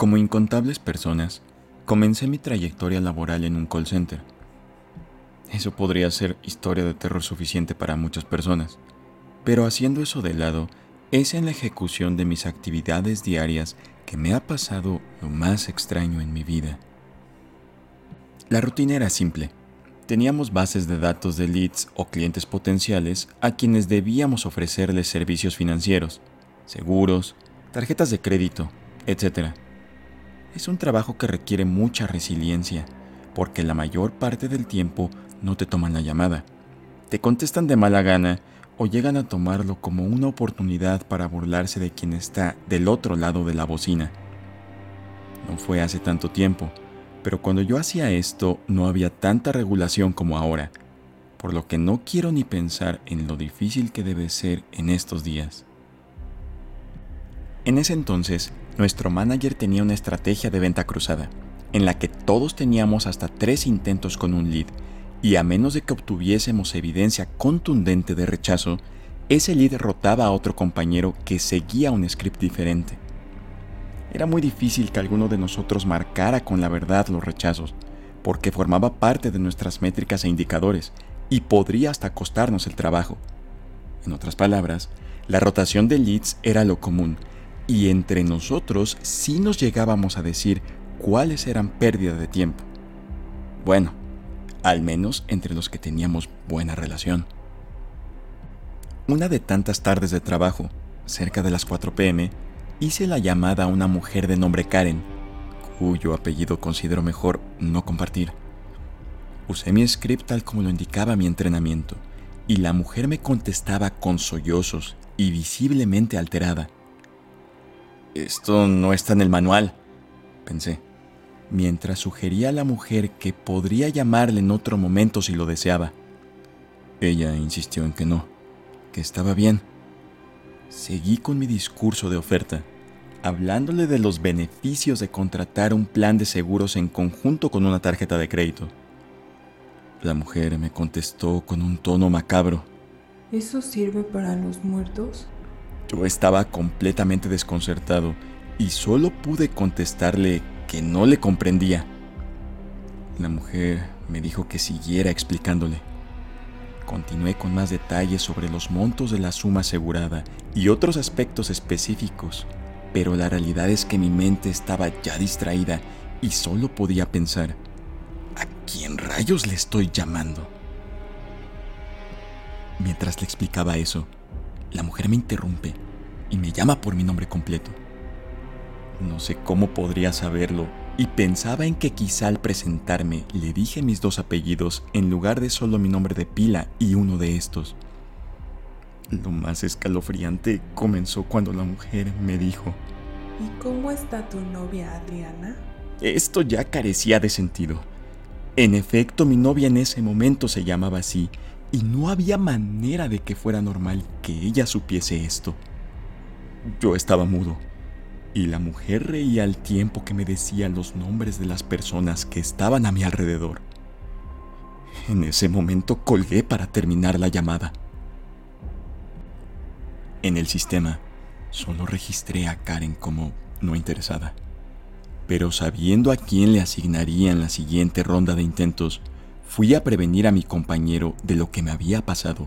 Como incontables personas, comencé mi trayectoria laboral en un call center. Eso podría ser historia de terror suficiente para muchas personas, pero haciendo eso de lado, es en la ejecución de mis actividades diarias que me ha pasado lo más extraño en mi vida. La rutina era simple. Teníamos bases de datos de leads o clientes potenciales a quienes debíamos ofrecerles servicios financieros, seguros, tarjetas de crédito, etc. Es un trabajo que requiere mucha resiliencia, porque la mayor parte del tiempo no te toman la llamada. Te contestan de mala gana o llegan a tomarlo como una oportunidad para burlarse de quien está del otro lado de la bocina. No fue hace tanto tiempo, pero cuando yo hacía esto no había tanta regulación como ahora, por lo que no quiero ni pensar en lo difícil que debe ser en estos días. En ese entonces, nuestro manager tenía una estrategia de venta cruzada, en la que todos teníamos hasta tres intentos con un lead, y a menos de que obtuviésemos evidencia contundente de rechazo, ese lead rotaba a otro compañero que seguía un script diferente. Era muy difícil que alguno de nosotros marcara con la verdad los rechazos, porque formaba parte de nuestras métricas e indicadores y podría hasta costarnos el trabajo. En otras palabras, la rotación de leads era lo común y entre nosotros sí nos llegábamos a decir cuáles eran pérdida de tiempo. Bueno, al menos entre los que teníamos buena relación. Una de tantas tardes de trabajo, cerca de las 4 pm, hice la llamada a una mujer de nombre Karen, cuyo apellido considero mejor no compartir. Usé mi script tal como lo indicaba mi entrenamiento, y la mujer me contestaba con sollozos y visiblemente alterada. Esto no está en el manual, pensé, mientras sugería a la mujer que podría llamarle en otro momento si lo deseaba. Ella insistió en que no, que estaba bien. Seguí con mi discurso de oferta hablándole de los beneficios de contratar un plan de seguros en conjunto con una tarjeta de crédito. La mujer me contestó con un tono macabro. ¿Eso sirve para los muertos? Yo estaba completamente desconcertado y solo pude contestarle que no le comprendía. La mujer me dijo que siguiera explicándole. Continué con más detalles sobre los montos de la suma asegurada y otros aspectos específicos pero la realidad es que mi mente estaba ya distraída y solo podía pensar, ¿a quién rayos le estoy llamando? Mientras le explicaba eso, la mujer me interrumpe y me llama por mi nombre completo. No sé cómo podría saberlo y pensaba en que quizá al presentarme le dije mis dos apellidos en lugar de solo mi nombre de pila y uno de estos. Lo más escalofriante comenzó cuando la mujer me dijo, ¿Y cómo está tu novia Adriana? Esto ya carecía de sentido. En efecto, mi novia en ese momento se llamaba así, y no había manera de que fuera normal que ella supiese esto. Yo estaba mudo, y la mujer reía al tiempo que me decía los nombres de las personas que estaban a mi alrededor. En ese momento colgué para terminar la llamada. En el sistema, solo registré a Karen como no interesada. Pero sabiendo a quién le asignarían la siguiente ronda de intentos, fui a prevenir a mi compañero de lo que me había pasado,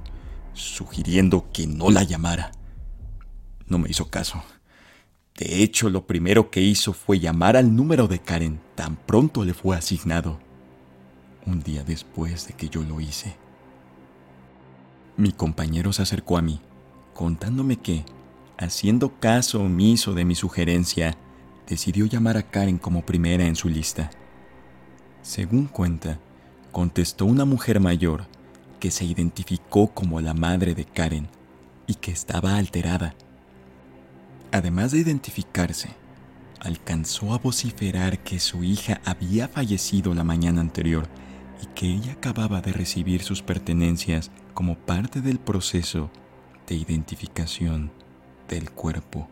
sugiriendo que no la llamara. No me hizo caso. De hecho, lo primero que hizo fue llamar al número de Karen tan pronto le fue asignado, un día después de que yo lo hice. Mi compañero se acercó a mí contándome que, haciendo caso omiso de mi sugerencia, decidió llamar a Karen como primera en su lista. Según cuenta, contestó una mujer mayor que se identificó como la madre de Karen y que estaba alterada. Además de identificarse, alcanzó a vociferar que su hija había fallecido la mañana anterior y que ella acababa de recibir sus pertenencias como parte del proceso de identificación del cuerpo.